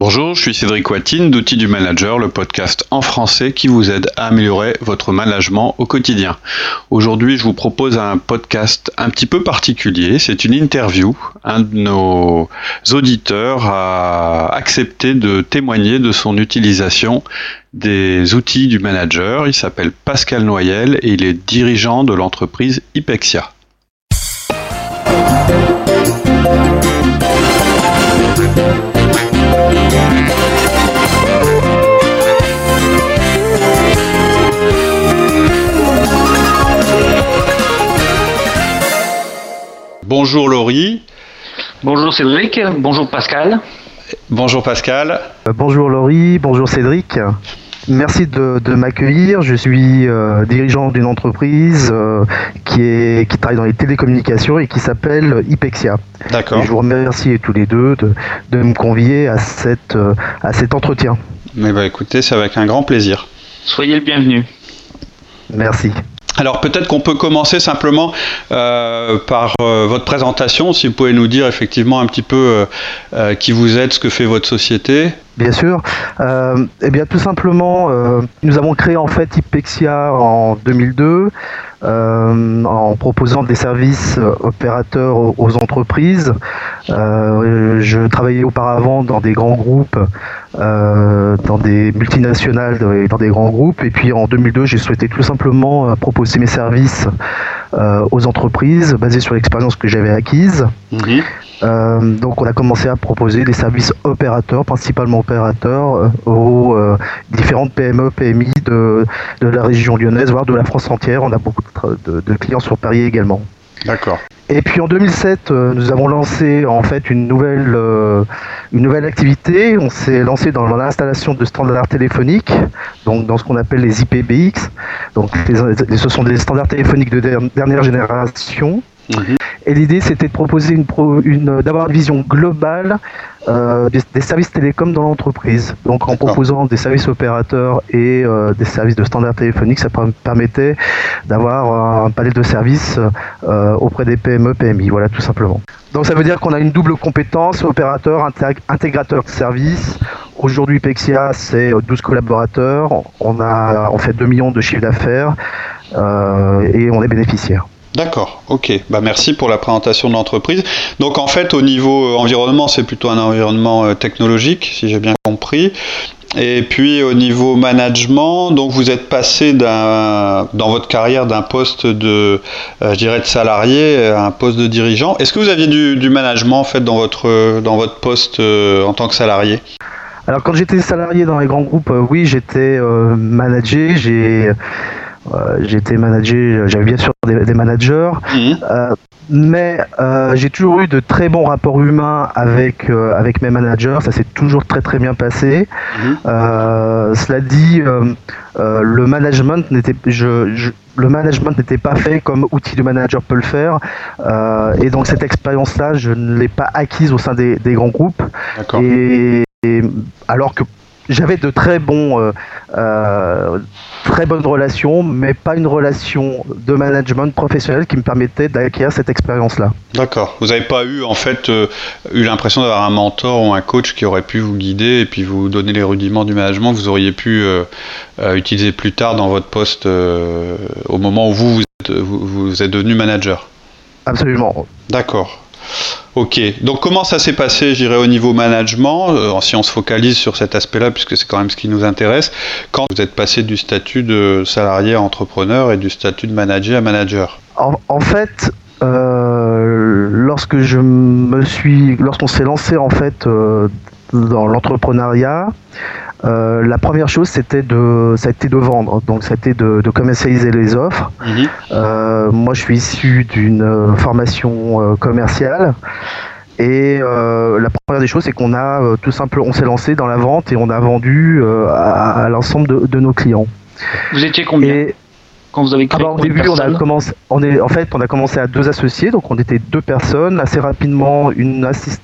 Bonjour, je suis Cédric Watine d'Outils du Manager, le podcast en français qui vous aide à améliorer votre management au quotidien. Aujourd'hui, je vous propose un podcast un petit peu particulier. C'est une interview. Un de nos auditeurs a accepté de témoigner de son utilisation des outils du manager. Il s'appelle Pascal Noyel et il est dirigeant de l'entreprise Ipexia. Bonjour Laurie. Bonjour Cédric, bonjour Pascal. Bonjour Pascal. Euh, bonjour Laurie, bonjour Cédric. Merci de, m'accueillir. Je suis euh, dirigeant d'une entreprise euh, qui, est, qui travaille dans les télécommunications et qui s'appelle Ipexia. D'accord. Je vous remercie tous les deux de, me convier à, cette, à cet entretien. Mais bah écoutez, c'est avec un grand plaisir. Soyez le bienvenu. Merci. Alors peut-être qu'on peut commencer simplement euh, par euh, votre présentation, si vous pouvez nous dire effectivement un petit peu euh, qui vous êtes, ce que fait votre société. Bien sûr. eh bien tout simplement, nous avons créé en fait Ipexia en 2002 en proposant des services opérateurs aux entreprises. je travaillais auparavant dans des grands groupes euh, dans des multinationales et dans des grands groupes. Et puis en 2002, j'ai souhaité tout simplement euh, proposer mes services euh, aux entreprises basés sur l'expérience que j'avais acquise. Mhm. donc on a commencé à proposer des services opérateurs, principalement opérateurs, aux différentes PME, PMI de, de, la région lyonnaise, voire de la France entière. On a beaucoup de, de clients sur Paris également. D'accord. Et puis en 2007, euh, nous avons lancé en fait une nouvelle, euh, une nouvelle activité. On s'est lancé dans l'installation de standards téléphoniques, donc dans ce qu'on appelle les IPBX. Donc ce sont des standards téléphoniques de dernière génération. Mhm. Et l'idée, c'était de proposer une, une d'avoir une vision globale euh, des, services télécoms dans l'entreprise. Donc en proposant des services opérateurs et euh, des services de standard téléphonique, ça permettait d'avoir un panel de services euh, auprès des PME, PMI. Voilà, tout simplement. Donc ça veut dire qu'on a une double compétence, opérateur, intégrateur de services. Aujourd'hui, Pexia, c'est 12 collaborateurs. On, a, on fait 2 millions de chiffres d'affaires et on est bénéficiaire. D'accord, ok. Bah merci pour la présentation de l'entreprise. Donc en fait, au niveau euh, environnement, c'est plutôt un environnement euh, technologique, si j'ai bien compris. Et puis au niveau management, donc vous êtes passé dans votre carrière d'un poste de, euh, je dirais, de salarié à un poste de dirigeant. Est-ce que vous aviez du, management en fait dans votre dans votre poste en tant que salarié? Alors quand j'étais salarié dans les grands groupes, oui, j'étais managé. J'ai euh, été manager, j'avais bien sûr des, managers, mhm. euh, mais euh, j'ai toujours eu de très bons rapports humains avec avec mes managers. Ça s'est toujours très très bien passé. Mhm. cela dit, le management n'était je, le management n'était pas fait comme outil de manager peut le faire. et donc cette expérience-là, je ne l'ai pas acquise au sein des, des grands groupes. Et, et, alors que j'avais de très bons, euh, euh, très bonnes relations, mais pas une relation de management professionnel qui me permettait d'acquérir cette expérience-là. D'accord. Vous n'avez pas eu en fait euh, eu l'impression d'avoir un mentor ou un coach qui aurait pu vous guider et puis vous donner les rudiments du management que vous auriez pu utiliser plus tard dans votre poste au moment où vous, vous êtes, vous êtes devenu manager? Absolument. D'accord. Ok, donc comment ça s'est passé, je dirais, au niveau management, euh, si on se focalise sur cet aspect-là, puisque c'est quand même ce qui nous intéresse, quand vous êtes passé du statut de salarié à entrepreneur et du statut de manager à manager? En, fait, euh, lorsque je me suis, lorsqu'on s'est lancé en fait euh, dans l'entrepreneuriat, euh, la première chose, c'était de, ça a été de vendre, donc été de, commercialiser les offres. Mhm. Euh, moi, je suis issu d'une formation euh, commerciale. Et la première des choses, c'est qu'on a tout simplement, on s'est lancé dans la vente et on a vendu à, l'ensemble de, nos clients. Vous étiez combien quand vous avez créé ah bah, Au début, on a commencé, on est, en fait, on a commencé à deux associés, donc on était deux personnes. Assez rapidement, une assist,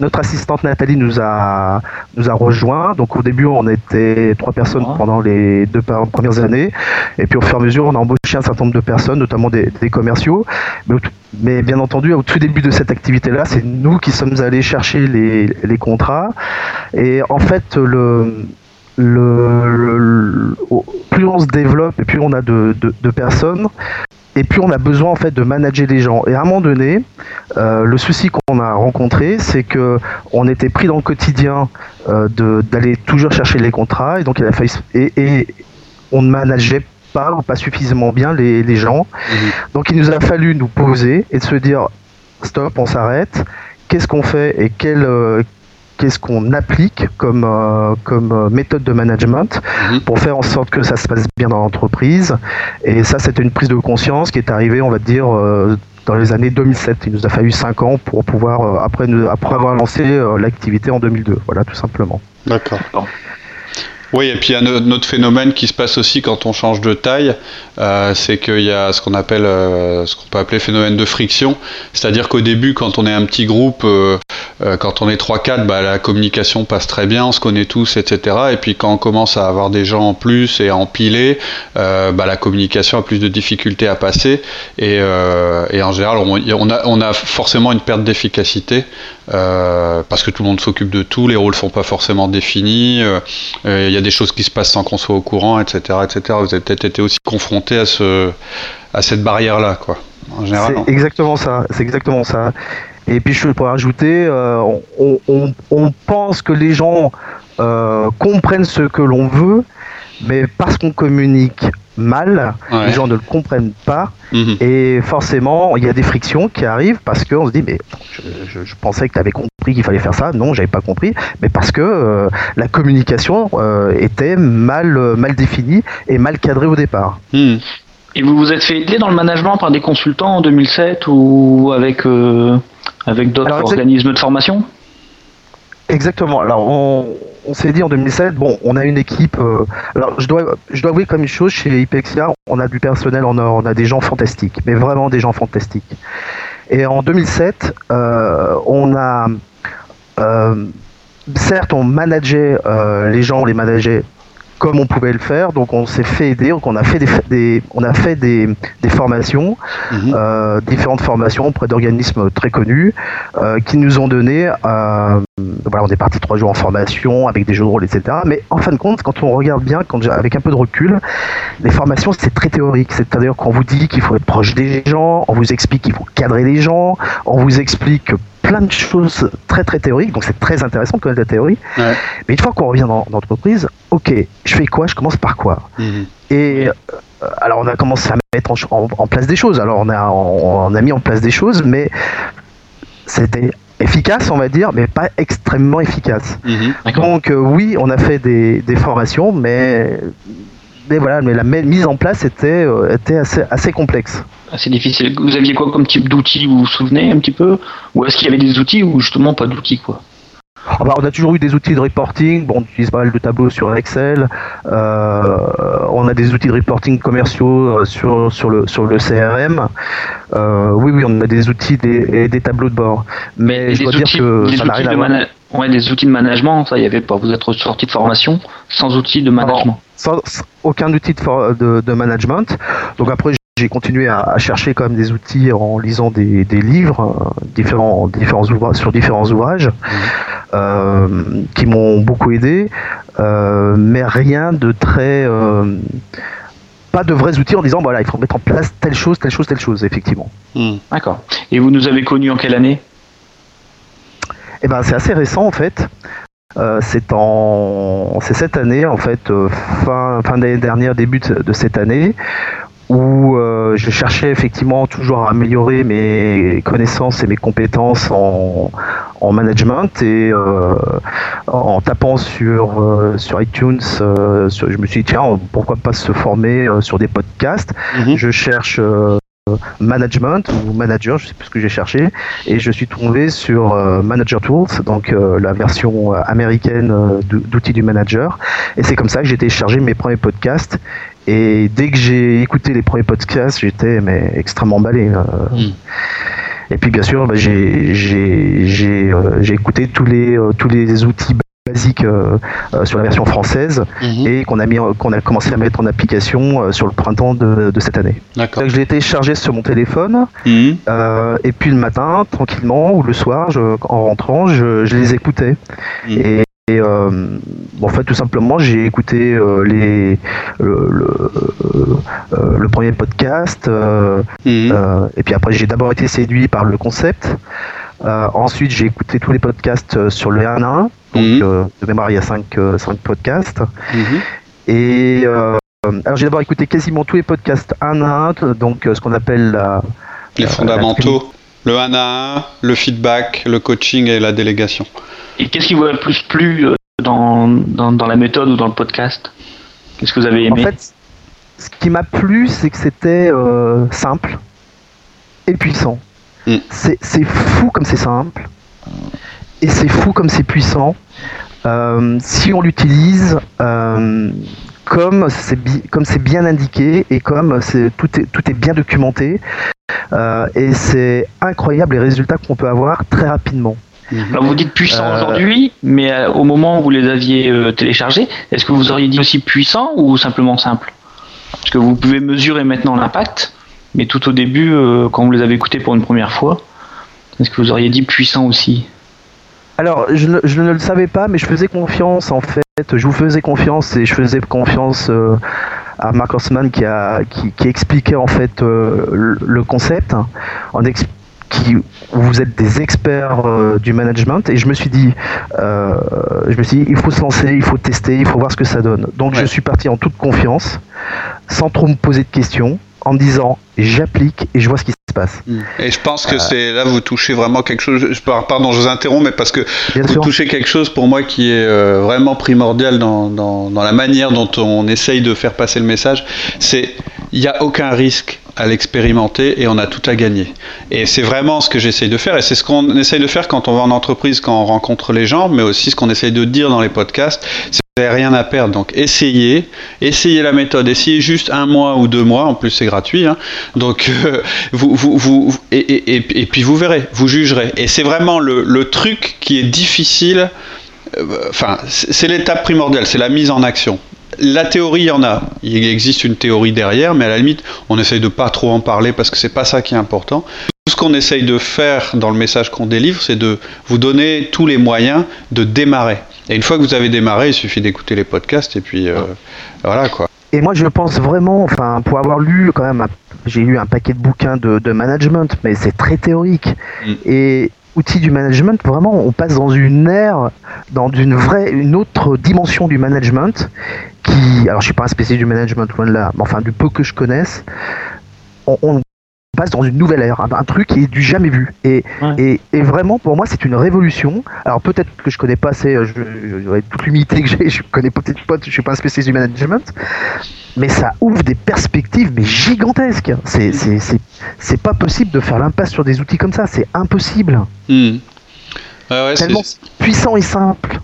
notre assistante Nathalie nous a, nous a rejoint. Donc au début, on était trois personnes pendant les deux premières années, et puis au fur et à mesure, on a embauché un certain nombre de personnes, notamment des, des commerciaux. Mais, mais, bien entendu, au tout début de cette activité-là, c'est nous qui sommes allés chercher les, les contrats. Et en fait, le le, plus on se développe et plus on a de, personnes, et plus on a besoin en fait de manager les gens. Et à un moment donné, euh, le souci qu'on a rencontré, c'est que on était pris dans le quotidien euh, d'aller toujours chercher les contrats, et donc il a fallu, et, on ne manageait pas ou pas suffisamment bien les, gens. Mmh. Donc il nous a fallu nous poser et de se dire stop, on s'arrête. Qu'est-ce qu'on fait et quel, euh, qu'est-ce qu'on applique comme, euh, comme euh, méthode de management mhm. pour faire en sorte que ça se passe bien dans l'entreprise. Et ça, c'était une prise de conscience qui est arrivée, on va dire, euh, dans les années 2007. Il nous a fallu 5 ans pour pouvoir, après, après avoir lancé l'activité en 2002. Voilà, tout simplement. D'accord. Oui, et puis il y a un autre phénomène qui se passe aussi quand on change de taille, euh, c'est qu'il y a ce qu'on appelle, euh, ce qu'on peut appeler phénomène de friction. C'est-à-dire qu'au début, quand on est un petit groupe, euh, quand on est 3-4, bah, la communication passe très bien, on se connaît tous, etc. Et puis quand on commence à avoir des gens en plus et à empiler, bah, la communication a plus de difficultés à passer. Et, en général, on, a, on a forcément une perte d'efficacité. Parce que tout le monde s'occupe de tout, les rôles sont pas forcément définis, il y a des choses qui se passent sans qu'on soit au courant, etc., etc. Vous avez peut-être été aussi confronté à ce, à cette barrière-là, quoi. En général. C'est exactement ça. C'est exactement ça. Et puis je pourrais rajouter, euh, on, pense que les gens euh, comprennent ce que l'on veut, mais parce qu'on communique mal, les gens ne le comprennent pas, mhm. et forcément, il y a des frictions qui arrivent parce qu'on se dit, mais je, pensais que tu avais compris qu'il fallait faire ça, non, j'avais pas compris, mais parce que euh, la communication euh, était mal, euh, mal définie et mal cadrée au départ. Mhm. Et vous vous êtes fait aider dans le management par des consultants en 2007 ou avec, avec d'autres organismes de formation? Exactement. Alors, on, on s'est dit en 2007, bon, on a une équipe. Euh, alors, je dois, je dois avouer comme une chose, chez Hypexia, on a du personnel en or, on a des gens fantastiques, mais vraiment des gens fantastiques. Et en 2007, euh, on a. Euh, certes, on manageait les gens, on les manageait comme on pouvait le faire. Donc on s'est fait aider, donc on a fait des, on a fait des, formations, mhm. euh, différentes formations auprès d'organismes très connus euh, qui nous ont donné. Voilà, on est parti trois jours en formation avec des jeux de rôle, etc. Mais en fin de compte, quand on regarde bien, quand, avec un peu de recul, les formations c'est très théorique. C'est-à-dire qu'on vous dit qu'il faut être proche des gens, on vous explique qu'il faut cadrer les gens, on vous explique plein de choses très très théoriques, donc c'est très intéressant de connaître la théorie. Mais une fois qu'on revient dans, l'entreprise, ok, je fais quoi? Je commence par quoi? Mhm. Et euh, alors on a commencé à mettre en, place des choses. Alors on a, on, a mis en place des choses, mais c'était efficace, on va dire, mais pas extrêmement efficace. Mhm. Donc euh, oui, on a fait des, des formations, mais mais voilà, mais la mise en place était, euh, était assez, assez complexe. Assez difficile. Vous aviez quoi comme type d'outils Vous vous souvenez un petit peu? Ou est-ce qu'il y avait des outils ou justement pas d'outils quoi? Ah bah, on a toujours eu des outils de reporting. Bon, on utilise pas mal de tableaux sur Excel. Euh, on a des outils de reporting commerciaux euh, sur, sur, le, sur le CRM. oui, oui, on a des outils et des, tableaux de bord. Mais, je dois dire que ça n'a rien à voir. Ouais, des outils de management, ça y avait pas. Vous êtes sorti de formation sans outils de management. sans aucun outil de, de, management. Donc après, j'ai continué à, chercher quand même des outils en lisant des, livres euh, différents, différents ouvrages, sur différents ouvrages mmh. euh, qui m'ont beaucoup aidé, euh, mais rien de très pas de vrais outils en disant voilà il faut mettre en place telle chose, telle chose, telle chose effectivement. Mmh. D'accord. Et vous nous avez connus en quelle année? Eh ben, c'est assez récent en fait. Euh, c'est en c'est cette année en fait euh, fin fin d'année dernière début de, cette année où euh, je cherchais effectivement toujours à améliorer mes connaissances et mes compétences en, management et en tapant sur sur iTunes je me suis dit tiens pourquoi pas se former sur des podcasts mhm. je cherche management ou manager, je sais plus ce que j'ai cherché, et je suis tombé sur euh, Manager Tools, donc euh, la version euh, américaine d'outils du manager, et c'est comme ça que j'ai téléchargé mes premiers podcasts, Et dès que j'ai écouté les premiers podcasts, j'étais mais extrêmement emballé. Mm. Et puis bien sûr, bah, j'ai écouté tous les, tous les outils basique euh, euh, sur la version française mhm. et qu'on a mis qu'on a commencé à mettre en application euh, sur le printemps de, cette année. D'accord. Je l'ai téléchargé sur mon téléphone mhm. et puis le matin tranquillement ou le soir en rentrant je, les écoutais mhm. et, en fait, tout simplement, j'ai écouté les, le, premier podcast, et puis après, j'ai d'abord été séduit par le concept. ensuite, j'ai écouté tous les podcasts sur le 1 1 donc, mhm. euh, de mémoire, il y a 5 euh, podcasts. Mhm. Et euh, alors, j'ai d'abord écouté quasiment tous les podcasts 1 à 1, donc ce qu'on appelle la, les fondamentaux. Le 1 à 1, le feedback, le coaching et la délégation. Et qu'est-ce qui vous a le plus plu dans, dans, dans, la méthode ou dans le podcast? Qu'est-ce que vous avez aimé? En fait, ce qui m'a plu, c'est que c'était simple et puissant. Mm. C'est fou comme c'est simple et c'est fou comme c'est puissant. Euh, si on l'utilise euh, comme c'est comme c'est bien indiqué et comme tout est tout est bien documenté euh, et c'est incroyable les résultats qu'on peut avoir très rapidement. vous dites puissant aujourd'hui, mais au moment où vous les aviez téléchargés, est-ce que vous auriez dit aussi puissant ou simplement simple? Parce que vous pouvez mesurer maintenant l'impact, mais tout au début, quand vous les avez écoutés pour une première fois, est-ce que vous auriez dit puissant aussi? Alors, je ne, le savais pas, mais je faisais confiance en fait. Je vous faisais confiance et je faisais confiance euh, à Mark Osman qui a qui, expliquait en fait euh, le, concept en qui vous êtes des experts euh, du management. Et je me suis dit je me suis dit il faut se lancer il faut tester il faut voir ce que ça donne. Donc je suis parti en toute confiance sans trop me poser de questions en me disant j'applique et je vois ce qui se passe. Hmm. Et je pense que c'est là vous touchez vraiment quelque chose. Je, pardon, je vous interromps, mais parce que vous touchez quelque chose pour moi qui est euh, vraiment primordial dans, dans, dans, la manière dont on essaye de faire passer le message. C'est il n'y a aucun risque à l'expérimenter et on a tout à gagner. Et c'est vraiment ce que j'essaye de faire et c'est ce qu'on essaye de faire quand on va en entreprise, quand on rencontre les gens, mais aussi ce qu'on essaye de dire dans les podcasts. Vous rien à perdre, donc essayez, essayez la méthode, essayez juste un mois ou deux mois, en plus c'est gratuit, hein. donc euh, vous, vous, vous et, puis vous verrez, vous jugerez. Et c'est vraiment le, le, truc qui est difficile, euh, enfin c'est l'étape primordiale, c'est la mise en action. La théorie, il y en a. Il existe une théorie derrière, mais à la limite, on essaye de pas trop en parler parce que c'est pas ça qui est important. Tout ce qu'on essaye de faire dans le message qu'on délivre, c'est de vous donner tous les moyens de démarrer. Et une fois que vous avez démarré, il suffit d'écouter les podcasts et puis euh, voilà quoi. Et moi je pense vraiment, enfin pour avoir lu quand même, j'ai lu un paquet de bouquins de, management, mais c'est très théorique. Mm. Et outils du management, vraiment on passe dans une ère, dans une vraie, une autre dimension du management qui, alors je suis pas un spécialiste du management loin de là, mais enfin du peu que je connaisse, on, passe dans une nouvelle ère, un, truc qui est du jamais vu. Et, et, vraiment, pour moi, c'est une révolution. Alors peut-être que je connais pas assez, euh, je, toute l'humilité que j'ai, je connais peut-être pas, je suis pas un spécialiste du management, mais ça ouvre des perspectives mais gigantesques. C'est, c'est, c'est, c'est pas possible de faire l'impasse sur des outils comme ça, c'est impossible. Hmm. Tellement puissant et simple.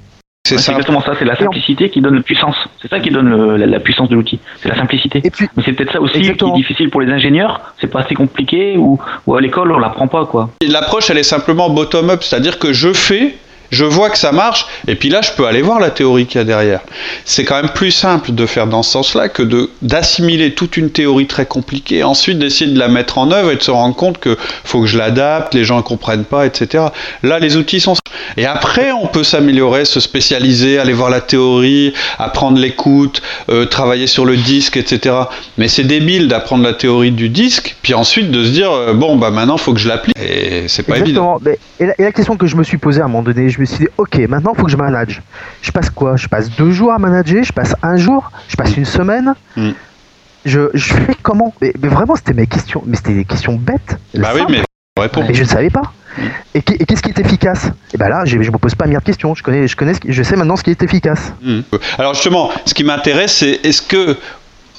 C'est exactement ça, c'est la simplicité qui donne la puissance. C'est ça qui donne la, puissance de l'outil. C'est la simplicité. Mais c'est peut-être ça aussi qui est difficile pour les ingénieurs. C'est pas assez compliqué ou, ou à l'école on l'apprend pas quoi. L'approche elle est simplement bottom-up, c'est-à-dire que je fais je vois que ça marche, et puis là, je peux aller voir la théorie qu'il y a derrière. C'est quand même plus simple de faire dans ce sens-là que de d'assimiler toute une théorie très compliquée, ensuite d'essayer de la mettre en œuvre et de se rendre compte que faut que je l'adapte, les gens ne comprennent pas, etc. Là, les outils sont et après, on peut s'améliorer, se spécialiser, aller voir la théorie, apprendre l'écoute, euh, travailler sur le disque, etc. Mais c'est débile d'apprendre la théorie du disque, puis ensuite de se dire euh, bon bah maintenant faut que je l'applique. Et c'est pas évident. et, la, question que je me suis posée à un moment donné, je me suis dit, ok, maintenant il faut que je manage. Je passe quoi? Je passe deux jours à manager, je passe un jour, je passe une semaine. Mm. Je, je, fais comment? Mais, vraiment, c'était mes questions, mais c'était des questions bêtes. Bah oui, mais Et je ne savais pas. Mm. Et, qu'est-ce qui est efficace? Et ben là, je ne me pose pas mille questions. Je connais, je connais, je sais maintenant ce qui est efficace. Mm. Alors justement, ce qui m'intéresse, c'est est-ce que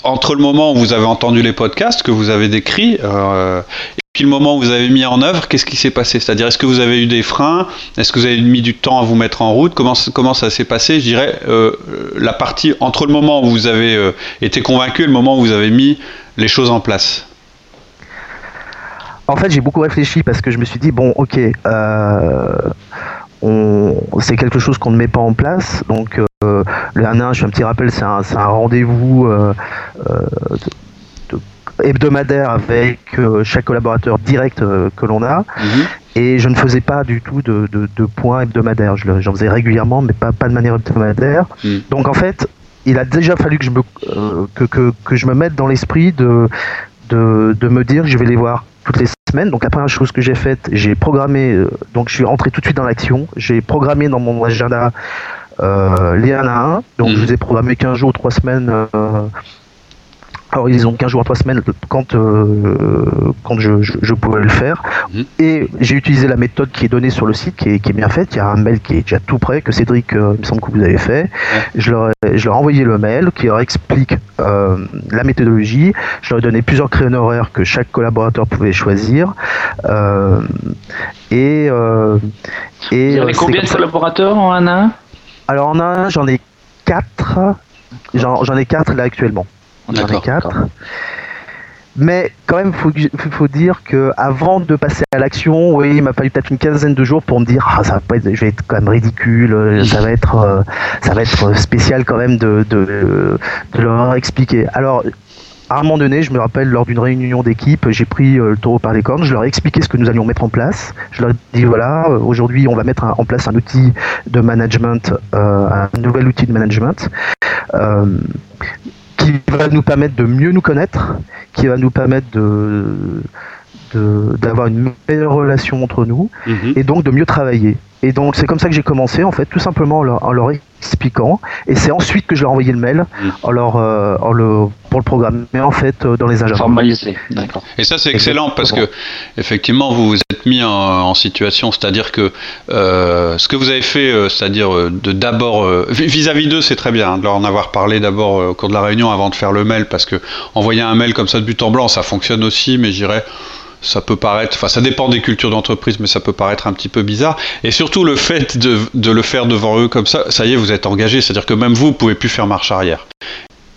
entre le moment où vous avez entendu les podcasts que vous avez décrits et puis le moment où vous avez mis en œuvre, qu'est-ce qui s'est passé? C'est-à-dire, est-ce que vous avez eu des freins? Est-ce que vous avez mis du temps à vous mettre en route? Comment, ça s'est passé? Je dirais la partie entre le moment où vous avez été convaincu et le moment où vous avez mis les choses en place. En fait, j'ai beaucoup réfléchi parce que je me suis dit, bon, ok, euh, c'est quelque chose qu'on ne met pas en place. Donc, euh, le 1 je fais un petit rappel, c'est un, rendez-vous euh, hebdomadaire avec chaque collaborateur direct que l'on a. Mhm. Et je ne faisais pas du tout de, points hebdomadaires. J'en faisais régulièrement, mais pas, pas de manière hebdomadaire. Mhm. Donc, en fait, il a déjà fallu que je me, que, que, je me mette dans l'esprit de, de, de, me dire que je vais les voir toutes les semaines. Donc la première chose que j'ai faite, j'ai programmé, euh, donc je suis rentré tout de suite dans l'action, j'ai programmé dans mon agenda euh, les 1 à 1, donc mmh. je vous ai programmé 15 jours, 3 semaines euh, alors ils ont 15 jours à 3 semaines quand, quand je, je, pouvais le faire. Mhm. Et j'ai utilisé la méthode qui est donnée sur le site, qui est, qui est, bien faite. Il y a un mail qui est déjà tout prêt, que Cédric, il me semble que vous avez fait. Je, leur ai, je leur ai envoyé le mail qui leur explique euh, la méthodologie. Je leur ai donné plusieurs créneaux horaires que chaque collaborateur pouvait choisir. Euh, et, euh, et, Vous avez combien de collaborateurs en 1 à 1 Alors en 1 à 1, j'en ai 4. J'en ai 4 là actuellement. On en a quatre. Mais quand même, il faut, dire que avant de passer à l'action, oui, il m'a fallu peut-être une quinzaine de jours pour me dire, ah, ça va pas être, je vais être quand même ridicule, ça va être, euh, ça va être spécial quand même de, leur expliquer. Alors, à un moment donné, je me rappelle lors d'une réunion d'équipe, j'ai pris euh, le taureau par les cornes, je leur ai expliqué ce que nous allions mettre en place. Je leur ai dit voilà, euh, aujourd'hui on va mettre en place un outil de management, un nouvel outil de management qui va nous permettre de mieux nous connaître, qui va nous permettre de d'avoir une meilleure relation entre nous mhm. et donc de mieux travailler. Et donc c'est comme ça que j'ai commencé en fait, tout simplement en leur, expliquant. Et c'est ensuite que je leur ai envoyé le mail en leur, euh, en le, pour le programmer en fait euh, dans les agendas. Formalisé, d'accord. Et ça c'est excellent parce que effectivement vous vous êtes mis en, situation, c'est-à-dire que euh, ce que vous avez fait, c'est-à-dire de d'abord vis-à-vis d'eux, c'est très bien hein, de leur en avoir parlé d'abord au cours de la réunion avant de faire le mail parce que envoyer un mail comme ça de but en blanc, ça fonctionne aussi, mais j'irais ça peut paraître, enfin ça dépend des cultures d'entreprise, mais ça peut paraître un petit peu bizarre. Et surtout le fait de, le faire devant eux comme ça, ça y est, vous êtes engagé, c'est-à-dire que même vous, vous pouvez plus faire marche arrière.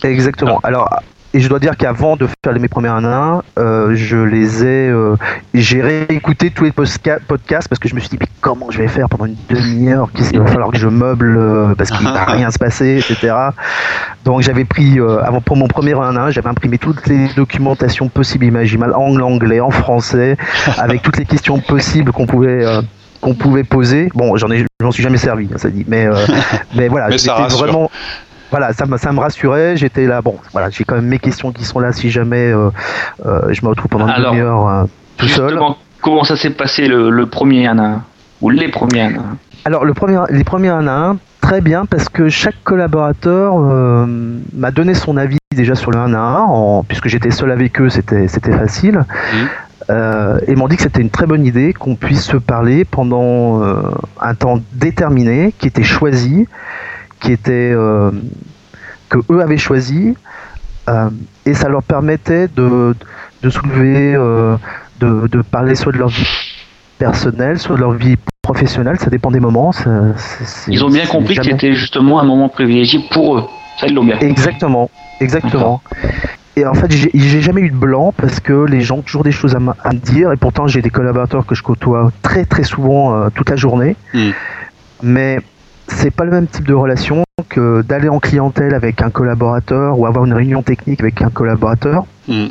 Exactement. Alors, et je dois dire qu'avant de faire mes premiers 1 1, euh, je les ai. Euh, j'ai réécouté tous les podcasts parce que je me suis dit, mais comment je vais faire pendant une demi-heure Il va falloir que je meuble euh, parce qu'il ne va rien se passer, etc. Donc j'avais pris, avant pour mon premier 1 1, j'avais imprimé toutes les documentations possibles, imaginables, en anglais, en français, avec toutes les questions possibles qu'on pouvait qu'on pouvait poser. Bon, j'en ai, j'en suis jamais servi, hein, ça dit, mais mais voilà, j'étais vraiment voilà, ça me, ça me rassurait. J'étais là, bon, voilà, j'ai quand même mes questions qui sont là si jamais euh, euh, je me retrouve pendant une demi-heure euh, tout seul. Comment ça s'est passé le, premier 1 1 ou les premiers 1 1 Alors, le premier, les premiers 1 1, très bien parce que chaque collaborateur m'a donné son avis déjà sur le 1 1, puisque j'étais seul avec eux, c'était facile. et m'ont dit que c'était une très bonne idée qu'on puisse se parler pendant un temps déterminé, qui était choisi, qui était euh, que eux avaient choisi euh, et ça leur permettait de, de soulever, euh, de, de, parler soit de leur vie personnelle, soit de leur vie professionnelle, ça dépend des moments. ils ont bien compris que c'était justement un moment privilégié pour eux. Ça, ils l'ont bien Exactement, exactement. Et en fait, j'ai jamais eu de blanc parce que les gens ont toujours des choses à, me dire. Et pourtant, j'ai des collaborateurs que je côtoie très très souvent toute la journée. Hmm. Mais c'est pas le même type de relation que d'aller en clientèle avec un collaborateur ou avoir une réunion technique avec un collaborateur mm.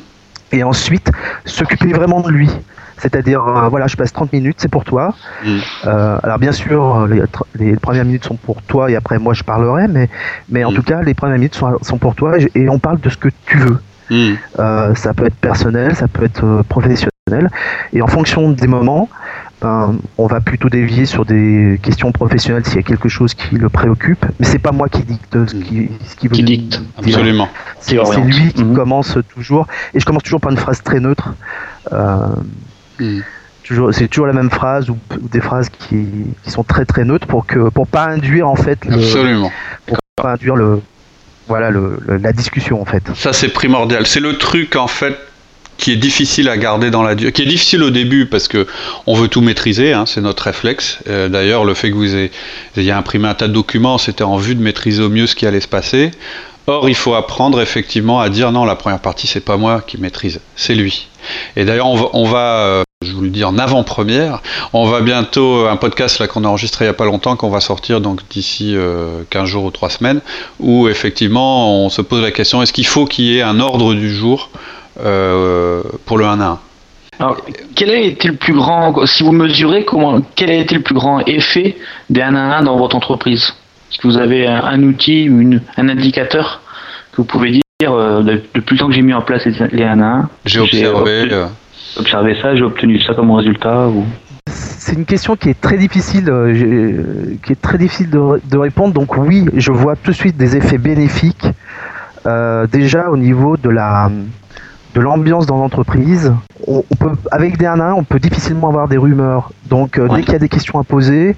et ensuite s'occuper vraiment de lui. C'est-à-dire, euh, voilà, je passe 30 minutes, c'est pour toi. Mm. Euh, alors bien sûr, les, les, premières minutes sont pour toi et après moi je parlerai, mais, mais en mm. tout cas, les premières minutes sont, sont, pour toi et on parle de ce que tu veux. Euh, ça peut être personnel, ça peut être professionnel. Et en fonction des moments, on va plutôt dévier sur des questions professionnelles s'il y a quelque chose qui le préoccupe, mais c'est pas moi qui dicte ce qui, ce veut dicte. Absolument. C'est lui qui mhm. commence toujours, et je commence toujours par une phrase très neutre. Euh, mhm. toujours, c'est toujours la même phrase ou, des phrases qui, sont très très neutres pour que pour pas induire en fait Absolument. pour pas induire le voilà la discussion en fait. Ça c'est primordial. C'est le truc en fait qui est difficile à garder dans la durée, qui est difficile au début parce que on veut tout maîtriser, hein, c'est notre réflexe. Euh, d'ailleurs, le fait que vous ayez, imprimé un tas de documents, c'était en vue de maîtriser au mieux ce qui allait se passer. Or, il faut apprendre effectivement à dire non, la première partie, c'est pas moi qui maîtrise, c'est lui. Et d'ailleurs, on va, euh, je vous le dis en avant-première, on va bientôt, un podcast là qu'on a enregistré il n'y a pas longtemps, qu'on va sortir donc d'ici 15 euh, jours ou 3 semaines, où effectivement on se pose la question, est-ce qu'il faut qu'il y ait un ordre du jour euh, pour le 1 à 1 alors, quel a été le plus grand, si vous mesurez, comment, quel a été le plus grand effet des 1 à 1 dans votre entreprise? Est-ce que vous avez un, outil, une, un indicateur que vous pouvez dire euh, depuis le temps que j'ai mis en place les, 1 à 1 J'ai observé, euh, observé ça, j'ai obtenu ça comme résultat ou... C'est une question qui est très difficile, qui est très difficile de, répondre. Donc oui, je vois tout de suite des effets bénéfiques. déjà au niveau de la, de l'ambiance dans l'entreprise. On, peut, avec des 1 1, on peut difficilement avoir des rumeurs. Donc, euh, dès qu'il y a des questions à poser,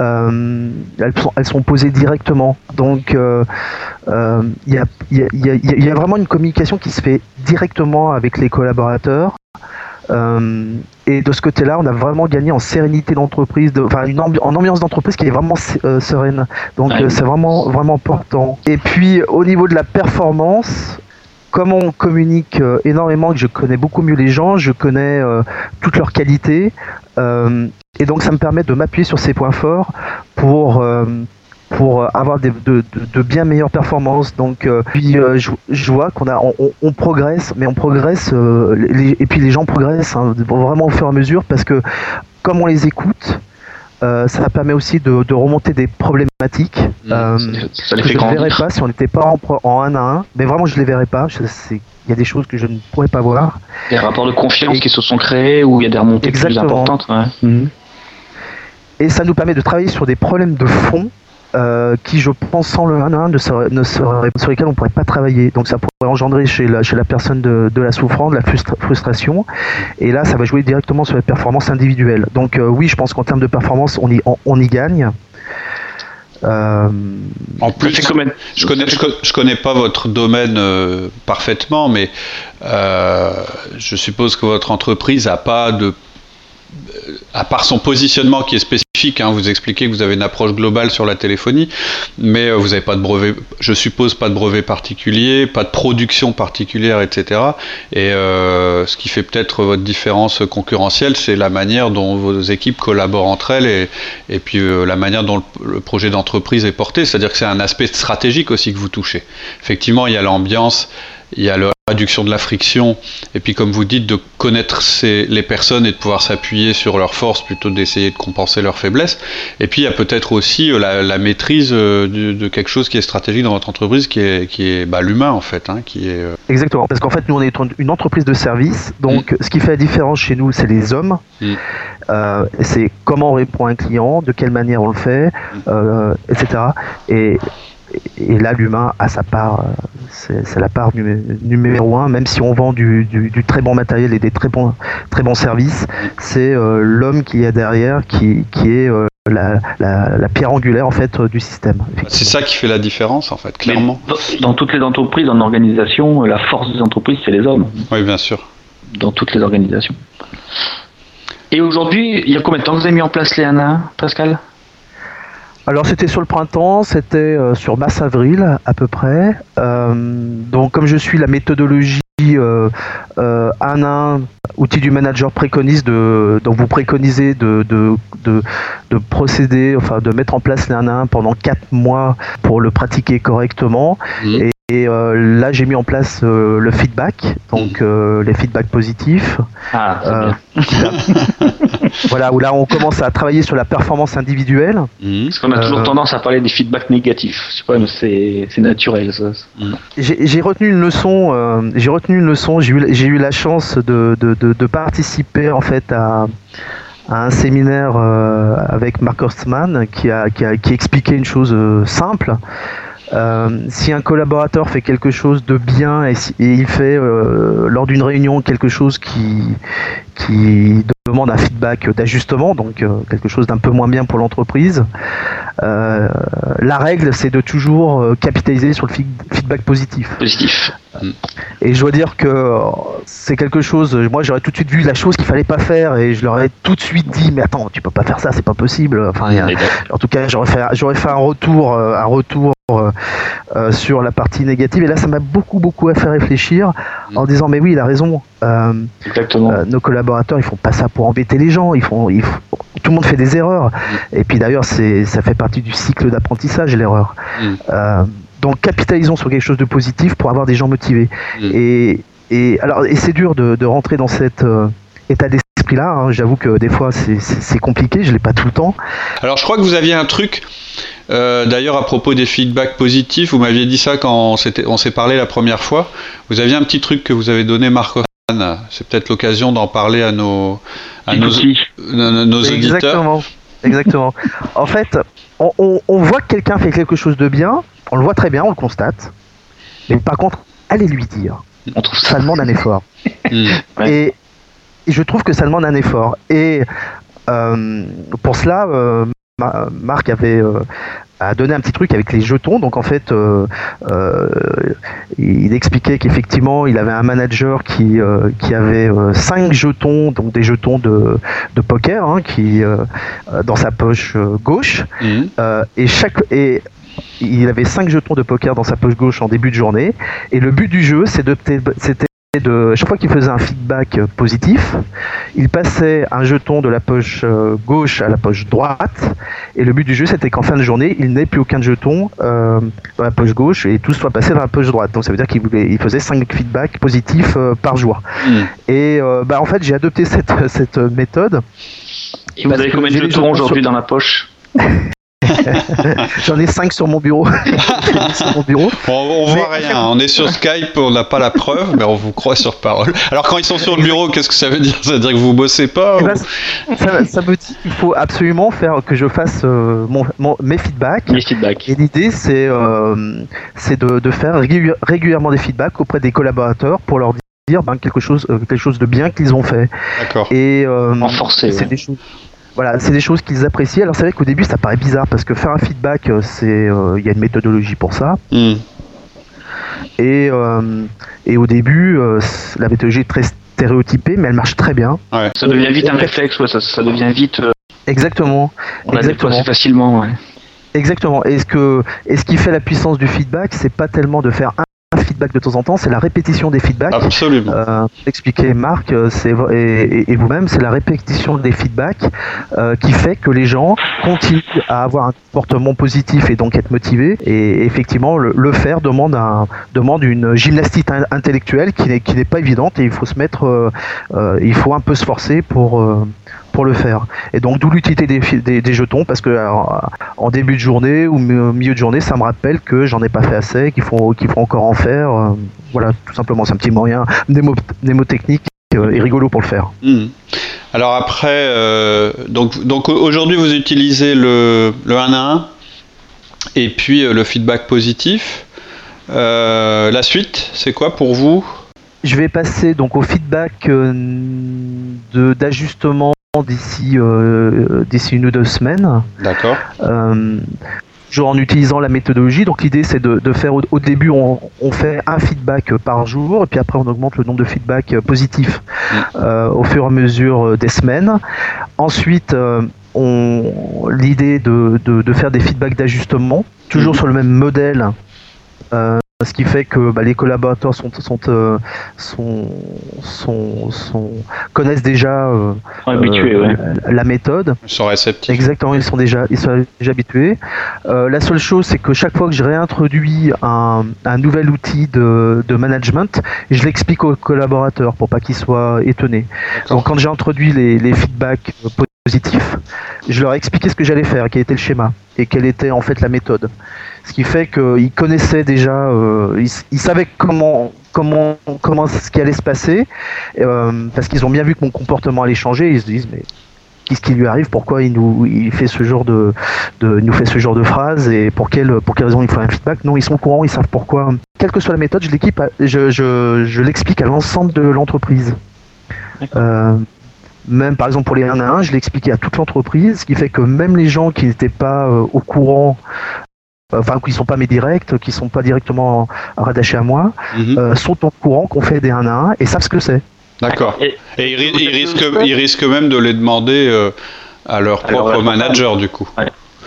euh, elles, sont, posées directement. Donc, il y, a, vraiment une communication qui se fait directement avec les collaborateurs. Euh, et de ce côté-là, on a vraiment gagné en sérénité d'entreprise, enfin une en ambiance d'entreprise qui est vraiment sereine. Donc c'est vraiment vraiment important. Et puis au niveau de la performance, comme on communique euh, énormément, que je connais beaucoup mieux les gens, je connais euh, toutes leurs qualités, euh, et donc ça me permet de m'appuyer sur ces points forts pour avoir de, bien meilleures performances. Donc, je, vois qu'on on, progresse, mais on progresse, et puis les gens progressent hein, vraiment au fur et à mesure parce que comme on les écoute, euh, ça permet aussi de, remonter des problématiques mmh. euh, que je ne verrais pas si on n'était pas en, 1 à 1. Mais vraiment, je ne les verrais pas. Il y a des choses que je ne pourrais pas voir. Des rapports de confiance qui se sont créés où il y a des remontées plus importantes. Mmh. Et ça nous permet de travailler sur des problèmes de fond euh, qui, je pense, sans le 1 à 1, ne serait, ne serait, sur lesquels on ne pourrait pas travailler. Donc ça pourrait engendrer chez la, chez la personne de, de la souffrance, de la frustration. Et là, ça va jouer directement sur les performances individuelles. Donc euh, oui, je pense qu'en termes de performance, on y, on, y gagne. Euh, en plus, je connais, je, connais pas votre domaine parfaitement, mais je suppose que votre entreprise n'a pas de à part son positionnement qui est spécifique, hein, vous expliquez que vous avez une approche globale sur la téléphonie, mais euh, vous n'avez pas de brevet, je suppose pas de brevet particulier, pas de production particulière, etc. Et euh, ce qui fait peut-être votre différence concurrentielle, c'est la manière dont vos équipes collaborent entre elles et, puis euh, la manière dont le, projet d'entreprise est porté. C'est-à-dire que c'est un aspect stratégique aussi que vous touchez. Effectivement, il y a l'ambiance, il y a la réduction de la friction, et puis comme vous dites, de connaître les personnes et de pouvoir s'appuyer sur leurs forces plutôt d'essayer de compenser leurs faiblesses. Et puis il y a peut-être aussi euh, la, maîtrise euh, de, quelque chose qui est stratégique dans votre entreprise, qui est, qui est bah, l'humain en fait. Hein, qui est, euh, Exactement, parce qu'en fait nous on est une entreprise de service, donc mm. ce qui fait la différence chez nous c'est les hommes, mm. c'est comment on répond à un client, de quelle manière on le fait, mm. etc. Et et là, l'humain a sa part, euh, c'est la part numéro un, même si on vend du, très bon matériel et des très bons, très bons services, c'est euh, l'homme qui est derrière qui, est euh, la, pierre angulaire en fait du système. C'est ça qui fait la différence en fait, clairement. dans toutes les entreprises, en organisation, la force des entreprises, c'est les hommes. Oui, bien sûr. Dans toutes les organisations. Et aujourd'hui, il y a combien de temps que vous avez mis en place les ANA, Pascal? Alors c'était sur le printemps, c'était euh, sur mars-avril à peu près. Euh, donc comme je suis la méthodologie euh, euh, un outil du manager préconise de, donc vous préconisez de, de, de, procéder, enfin de mettre en place les 1 1 pendant 4 mois pour le pratiquer correctement. Mmh. Et et euh, là, j'ai mis en place euh, le feedback, donc mm. euh, les feedbacks positifs. Ah, voilà, où là, on commence à travailler sur la performance individuelle. Mm. Parce qu'on a toujours tendance à parler des feedbacks négatifs. c'est naturel. Ça. Mm. J'ai retenu une leçon. j'ai retenu une leçon. J'ai eu, eu, la chance de, de, de, participer en fait à à un séminaire avec Mark Horstman qui a, qui a, qui expliquait une chose simple. Euh, si un collaborateur fait quelque chose de bien et, il fait euh, lors d'une réunion quelque chose qui, qui demande un feedback d'ajustement, donc euh, quelque chose d'un peu moins bien pour l'entreprise, la règle, c'est de toujours capitaliser sur le feedback positif. Positif. Et je dois dire que c'est quelque chose. Moi, j'aurais tout de suite vu la chose qu'il fallait pas faire et je leur ai tout de suite dit mais attends, tu peux pas faire ça, c'est pas possible. Enfin, en tout cas, j'aurais fait, j'aurais fait un retour, un retour euh, euh, sur la partie négative. Et là, ça m'a beaucoup, beaucoup à faire réfléchir mm. en disant, mais oui, il a raison. Euh, nos collaborateurs, ils font pas ça pour embêter les gens. Ils font, tout le monde fait des erreurs. Mm. Et puis d'ailleurs, c'est, ça fait partie du cycle d'apprentissage, l'erreur. Mm. donc, capitalisons sur quelque chose de positif pour avoir des gens motivés. Et, et, alors, et c'est dur de, rentrer dans cet état d'esprit là. Hein. J'avoue que des fois c'est compliqué, je l'ai pas tout le temps. Alors je crois que vous aviez un truc euh, d'ailleurs, à propos des feedbacks positifs, vous m'aviez dit ça quand on s'est parlé la première fois. Vous aviez un petit truc que vous avez donné, Marc C'est peut-être l'occasion d'en parler à nos, à nos, nos, auditeurs. Exactement. Exactement. en fait, on, voit que quelqu'un fait quelque chose de bien, on le voit très bien, on le constate. Mais par contre, allez lui dire. On trouve ça demande un effort. Et, je trouve que ça demande un effort. Et euh, pour cela, euh, Marc avait euh, a donné un petit truc avec les jetons. Donc en fait, euh, euh, il expliquait qu'effectivement, il avait un manager qui, qui avait cinq jetons, donc des jetons de, de poker, hein, qui dans sa poche gauche. Mhm. et chaque et il avait cinq jetons de poker dans sa poche gauche en début de journée. Et le but du jeu, c'était de chaque fois qu'il faisait un feedback positif, il passait un jeton de la poche euh, gauche à la poche droite. Et le but du jeu, c'était qu'en fin de journée, il n'ait plus aucun jeton euh, dans la poche gauche et tout soit passé dans la poche droite. Donc ça veut dire qu'il il faisait 5 feedbacks positifs euh, par jour. Hmm. Et bah, en fait, j'ai adopté cette, cette méthode. Et vous avez combien de jetons aujourd'hui dans la poche? J'en ai 5 sur mon bureau. bureau. On, voit rien, on est sur Skype, on n'a pas la preuve, mais on vous croit sur parole. Alors quand ils sont sur le bureau, qu'est-ce que ça veut dire? Ça veut dire que vous bossez pas eh ben, ça, veut dire qu'il faut absolument faire que je fasse euh, mon, mes feedbacks. Et l'idée, c'est euh, de, de, faire régulièrement des feedbacks auprès des collaborateurs pour leur dire ben, quelque, chose, euh, quelque chose de bien qu'ils ont fait. D'accord. Et Renforcer. C'est des choses voilà, c'est des choses qu'ils apprécient. Alors c'est vrai qu'au début ça paraît bizarre parce que faire un feedback, euh, c'est euh, il y a une méthodologie pour ça. Hmm. Et, euh, et au début, la méthodologie est très stéréotypée, mais elle marche très bien. Ça devient vite un réflexe, ça, ça, devient vite. Exactement. On Exactement. assez facilement. Ouais. Exactement. Et ce, que, et ce qui fait la puissance du feedback, c'est pas tellement de faire un feedback de temps en temps, c'est la répétition des feedbacks. Absolument. Euh, expliquer Marc, euh, c'est et, et vous-même, c'est la répétition des feedbacks euh, qui fait que les gens continuent à avoir un comportement positif et donc être motivés. Et effectivement, le, faire demande un demande une gymnastique intellectuelle qui n'est qui n'est pas évidente et il faut se mettre, euh, il faut un peu se forcer pour pour le faire. Et donc d'où l'utilité des, des, jetons, parce que en début de journée ou au milieu de journée, ça me rappelle que j'en ai pas fait assez, qu'il faut, qu'il faut encore en faire. Euh, voilà, tout simplement, c'est un petit moyen mnémotechnique euh, et rigolo pour le faire. Hmm. Alors après, euh, donc, donc aujourd'hui vous utilisez le, le 1 à 1 et puis le feedback positif. la suite, c'est quoi pour vous? Je vais passer donc au feedback d'ajustement d'ici euh, d'ici une ou deux semaines. D'accord. Euh, en utilisant la méthodologie. Donc l'idée c'est de, faire au, début on, fait un feedback par jour et puis après on augmente le nombre de feedbacks positifs mm. euh, au fur et à mesure des semaines. Ensuite on l'idée de, de, faire des feedbacks d'ajustement, toujours mm. sur le même modèle ce qui fait que bah, les collaborateurs sont, sont, euh, sont, sont, connaissent déjà euh, euh, la méthode. Ils sont réceptifs. Exactement, ils sont déjà, ils sont déjà habitués. la seule chose, c'est que chaque fois que je réintroduis un, un nouvel outil de, de management, je l'explique aux collaborateurs pour pas qu'ils soient étonnés. Donc quand j'ai introduit les, les feedbacks positifs, je leur ai expliqué ce que j'allais faire, quel était le schéma et quelle était en fait la méthode ce qui fait qu'ils connaissaient déjà, euh, ils, savaient comment comment comment ce qui allait se passer, euh, parce qu'ils ont bien vu que mon comportement allait changer. Ils se disent mais qu'est-ce qui lui arrive? Pourquoi il nous il fait ce genre de, de nous fait ce genre de phrase? Et pour quelle pour quelle raison il faut un feedback? Non, ils sont au courant, ils savent pourquoi. Quelle que soit la méthode, je l'équipe, je, je, je l'explique à l'ensemble de l'entreprise. Euh, même par exemple pour les 1 à 1, je l'ai expliqué à toute l'entreprise, ce qui fait que même les gens qui n'étaient pas au courant enfin qui sont pas mes directs, qui sont pas directement rattachés à moi, mhm. sont au courant qu'on fait des 1 à 1 et savent ce que c'est. D'accord. Et, ils, risquent, ils, risquent, même de les demander à leur propre manager du coup.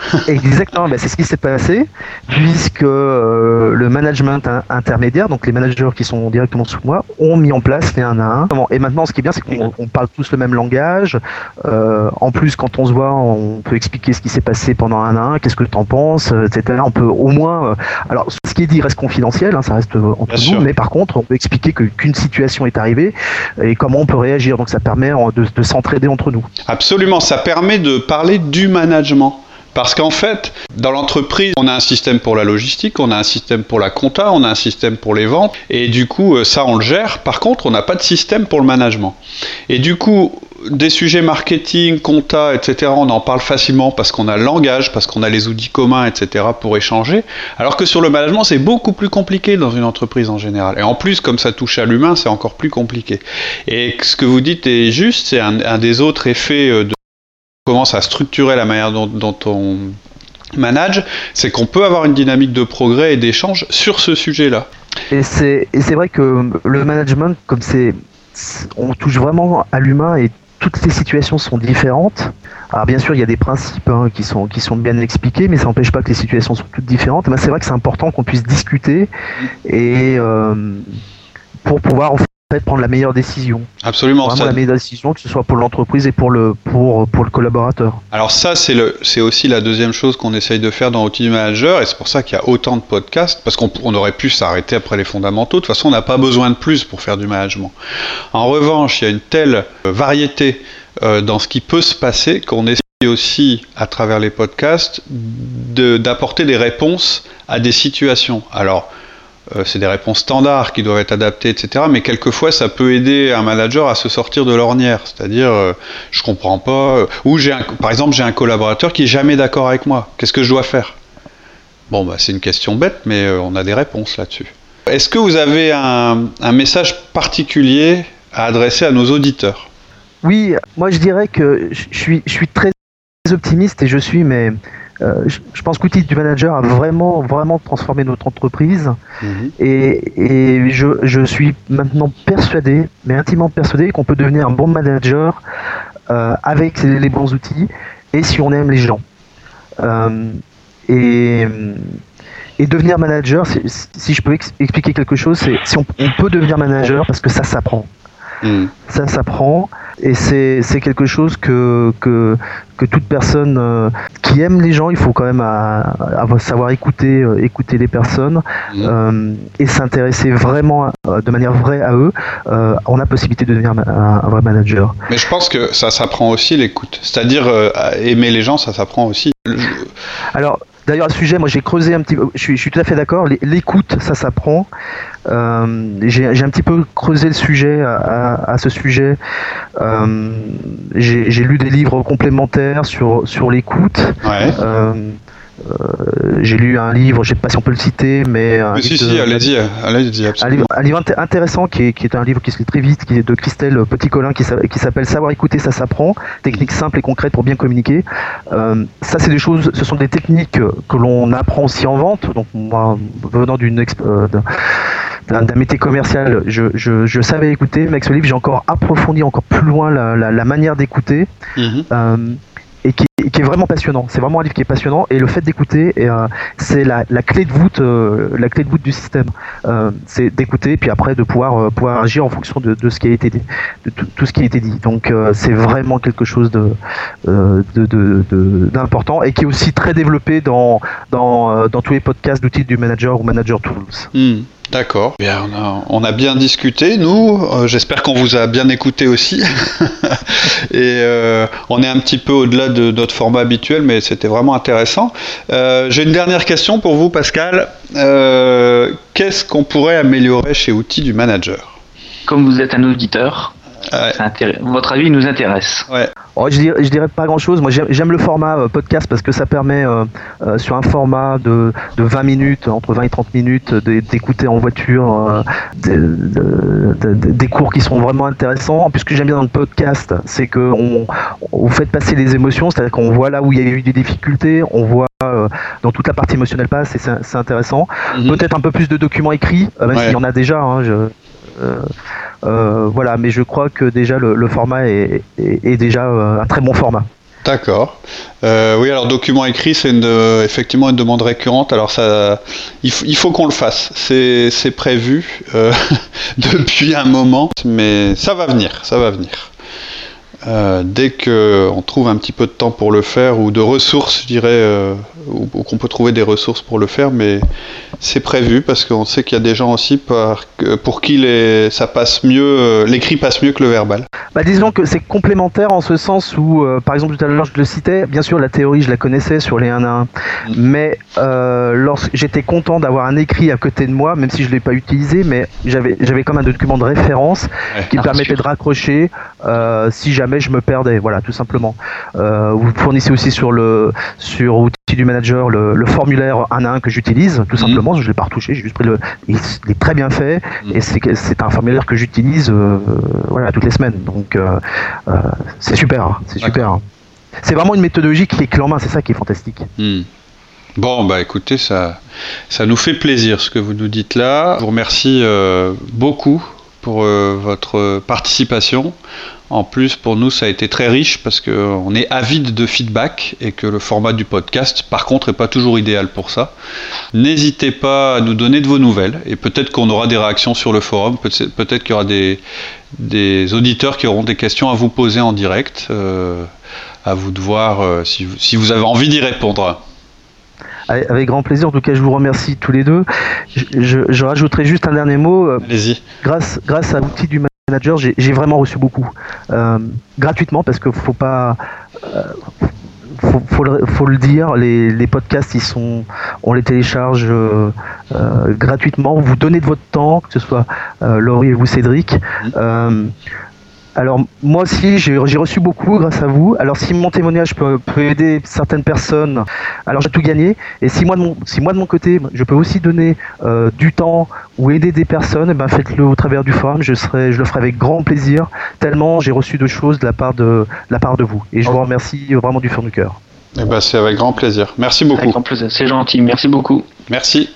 Exactement, ben, c'est ce qui s'est passé, puisque euh, le management intermédiaire, donc les managers qui sont directement sous moi, ont mis en place les 1 à 1. Et maintenant, ce qui est bien, c'est qu'on parle tous le même langage. Euh, en plus, quand on se voit, on peut expliquer ce qui s'est passé pendant un à 1, qu'est-ce que tu en penses, etc. On peut au moins. Euh, alors, ce qui est dit reste confidentiel, hein, ça reste entre nous, mais par contre, on peut expliquer qu'une situation est arrivée et comment on peut réagir. Donc, ça permet de, de s'entraider entre nous. Absolument, ça permet de parler du management. Parce qu'en fait, dans l'entreprise, on a un système pour la logistique, on a un système pour la compta, on a un système pour les ventes, et du coup, euh, ça, on le gère. Par contre, on n'a pas de système pour le management. Et du coup, des sujets marketing, compta, etc., on en parle facilement parce qu'on a le langage, parce qu'on a les outils communs, etc., pour échanger. Alors que sur le management, c'est beaucoup plus compliqué dans une entreprise en général. Et en plus, comme ça touche à l'humain, c'est encore plus compliqué. Et ce que vous dites est juste, c'est un, un des autres effets euh, de à structurer la manière dont, on manage, c'est qu'on peut avoir une dynamique de progrès et d'échange sur ce sujet-là. Et c'est vrai que le management, comme c'est, on touche vraiment à l'humain et toutes les situations sont différentes. Alors bien sûr, il y a des principes hein, qui, sont, bien expliqués, mais ça n'empêche pas que les situations sont toutes différentes. c'est vrai que c'est important qu'on puisse discuter et euh, pour pouvoir prendre la meilleure décision. Absolument. Vraiment la meilleure décision, que ce soit pour l'entreprise et pour le, pour, pour le collaborateur. Alors ça, c'est, le, c'est aussi la deuxième chose qu'on essaye de faire dans Outils du Manager, et c'est pour ça qu'il y a autant de podcasts, parce qu'on on aurait pu s'arrêter après les fondamentaux. De toute façon, on n'a pas besoin de plus pour faire du management. En revanche, il y a une telle variété euh, dans ce qui peut se passer qu'on essaye aussi, à travers les podcasts, de, d'apporter des réponses à des situations. Alors, euh, c'est des réponses standards qui doivent être adaptées, etc. Mais quelquefois, ça peut aider un manager à se sortir de l'ornière. C'est-à-dire, euh, je comprends pas. Euh, ou j'ai, par exemple, j'ai un collaborateur qui est jamais d'accord avec moi. Qu'est-ce que je dois faire? Bon, bah, c'est une question bête, mais on a des réponses là-dessus. Est-ce que vous avez un, message particulier à adresser à nos auditeurs? Oui, moi je dirais que je suis très optimiste et je suis mais euh, je, pense qu'Outil du Manager a vraiment, vraiment transformé notre entreprise. Mhm. Et, je, suis maintenant persuadé, mais intimement persuadé, qu'on peut devenir un bon manager euh, avec les, bons outils et si on aime les gens. Euh, et, devenir manager, si je peux expliquer quelque chose, c'est si on, peut devenir manager parce que ça s'apprend. Mhm. Ça s'apprend et c'est quelque chose que, que, que toute personne euh, qui aime les gens, il faut quand même savoir écouter, euh, écouter les personnes mmh. euh, et s'intéresser vraiment de manière vraie à eux. on a possibilité de devenir un, vrai manager. Mais je pense que ça s'apprend aussi l'écoute. C'est-à-dire aimer les gens, ça s'apprend aussi. Alors, D'ailleurs, à ce sujet, moi j'ai creusé un petit peu, je suis, tout à fait d'accord, l'écoute, ça s'apprend. Euh, j'ai un petit peu creusé le sujet à, ce sujet. Euh, j'ai lu des livres complémentaires sur, sur l'écoute. Ouais. Euh, euh, j'ai lu un livre, je sais pas si on peut le citer, mais un, si, si, allez-y, un livre, un livre intéressant qui est, qui est, un livre qui se lit très vite, qui est de Christelle Petit-Colin, qui s'appelle Savoir écouter, ça s'apprend, techniques simples et concrètes pour bien communiquer. Euh, ça, c'est des choses, ce sont des techniques que l'on apprend aussi en vente. Donc moi, venant d'une euh, d'un métier commercial, je, je, je, savais écouter, mais avec ce livre, j'ai encore approfondi encore plus loin la, la, la manière d'écouter. Mhm. euh, et qui, est vraiment passionnant. C'est vraiment un livre qui est passionnant et le fait d'écouter, euh, c'est la, clé de voûte, euh, la clé de voûte du système. Euh, c'est d'écouter puis après de pouvoir euh, agir en fonction de, ce qui a été dit, de tout, ce qui a été dit. Donc c'est vraiment quelque chose d'important et qui est aussi très développé dans tous les podcasts d'outils du manager ou manager tools. Hmm. D'accord. Bien, on a, bien discuté, nous. Euh, j'espère qu'on vous a bien écouté aussi. Et euh, on est un petit peu au-delà de notre format habituel, mais c'était vraiment intéressant. Euh, j'ai une dernière question pour vous, Pascal. Qu'est-ce qu'on pourrait améliorer chez Outils du Manager? Comme vous êtes un auditeur, votre avis nous intéresse. Ouais. Oh, je, dirais, je dirais pas grand chose. Moi, j'aime le format euh, podcast parce que ça permet, euh, euh, sur un format de, de, 20 minutes, entre 20 et 30 minutes, d'écouter en voiture des cours qui sont vraiment intéressants. En plus, ce que j'aime bien dans le podcast, c'est que on, vous faites passer les émotions, c'est-à-dire qu'on voit là où il y a eu des difficultés, on voit dans toute la partie émotionnelle passe c'est intéressant. Mhm. Peut-être un peu plus de documents écrits, même s'il y en a déjà. Hein, je, euh, voilà, mais je crois que déjà le, format est, déjà euh, un très bon format. D'accord. Euh, oui, alors document écrit, c'est effectivement une demande récurrente. Alors ça, il, faut qu'on le fasse. C'est prévu depuis un moment, mais ça va venir, ça va venir. Euh, dès qu'on trouve un petit peu de temps pour le faire, ou de ressources, je dirais, euh, ou, qu'on peut trouver des ressources pour le faire, mais c'est prévu parce qu'on sait qu'il y a des gens aussi pour qui les, ça passe mieux, euh, l'écrit passe mieux que le verbal. Bah, disons que c'est complémentaire en ce sens où, par exemple, tout à l'heure je le citais, bien sûr la théorie je la connaissais sur les 1 à 1, mm. mais lorsque j'étais content d'avoir un écrit à côté de moi, même si je ne l'ai pas utilisé, mais j'avais, j'avais comme un document de référence qui me permettait de raccrocher si jamais je me perdais. Voilà, tout simplement. Euh, vous fournissez aussi sur le sur outil du manager le, formulaire 1 à 1 que j'utilise, tout mhm. simplement. Je ne l'ai pas retouché, j'ai juste pris le. Il, est très bien fait mhm. et c'est un formulaire que j'utilise euh, voilà toutes les semaines. Donc euh, c'est super, hein, c'est super. C'est vraiment une méthodologie qui est clé en main, c'est ça qui est fantastique. Hmm. Bon, bah écoutez, ça, ça nous fait plaisir ce que vous nous dites là. Je vous remercie beaucoup pour votre participation. En plus, pour nous, ça a été très riche parce qu'on est avide de feedback et que le format du podcast, par contre, n'est pas toujours idéal pour ça. N'hésitez pas à nous donner de vos nouvelles et peut-être qu'on aura des réactions sur le forum, peut-être qu'il y aura des, auditeurs qui auront des questions à vous poser en direct. Euh, à vous de voir euh, si, vous, avez envie d'y répondre. Avec grand plaisir. En tout cas, je vous remercie tous les deux. Je, rajouterai juste un dernier mot. Euh, Allez-y. Grâce, grâce à l'outil du manager, j'ai vraiment reçu beaucoup. Euh, gratuitement, parce que faut pas. Euh, faut, le, dire, les, podcasts, ils sont, on les télécharge euh, gratuitement. Vous donnez de votre temps, que ce soit Laurie et vous, Cédric. Alors moi aussi j'ai reçu beaucoup grâce à vous. Alors si mon témoignage peut, aider certaines personnes, alors j'ai tout gagné. Et si moi de mon, si moi de mon côté je peux aussi donner euh, du temps ou aider des personnes, eh ben faites-le au travers du forum. Je serai, je le ferai avec grand plaisir. Tellement j'ai reçu de choses de la part de, la part de vous. Et je vous remercie vraiment du fond du cœur. Eh ben, c'est avec grand plaisir. Merci beaucoup. Avec grand plaisir. C'est gentil. Merci beaucoup. Merci.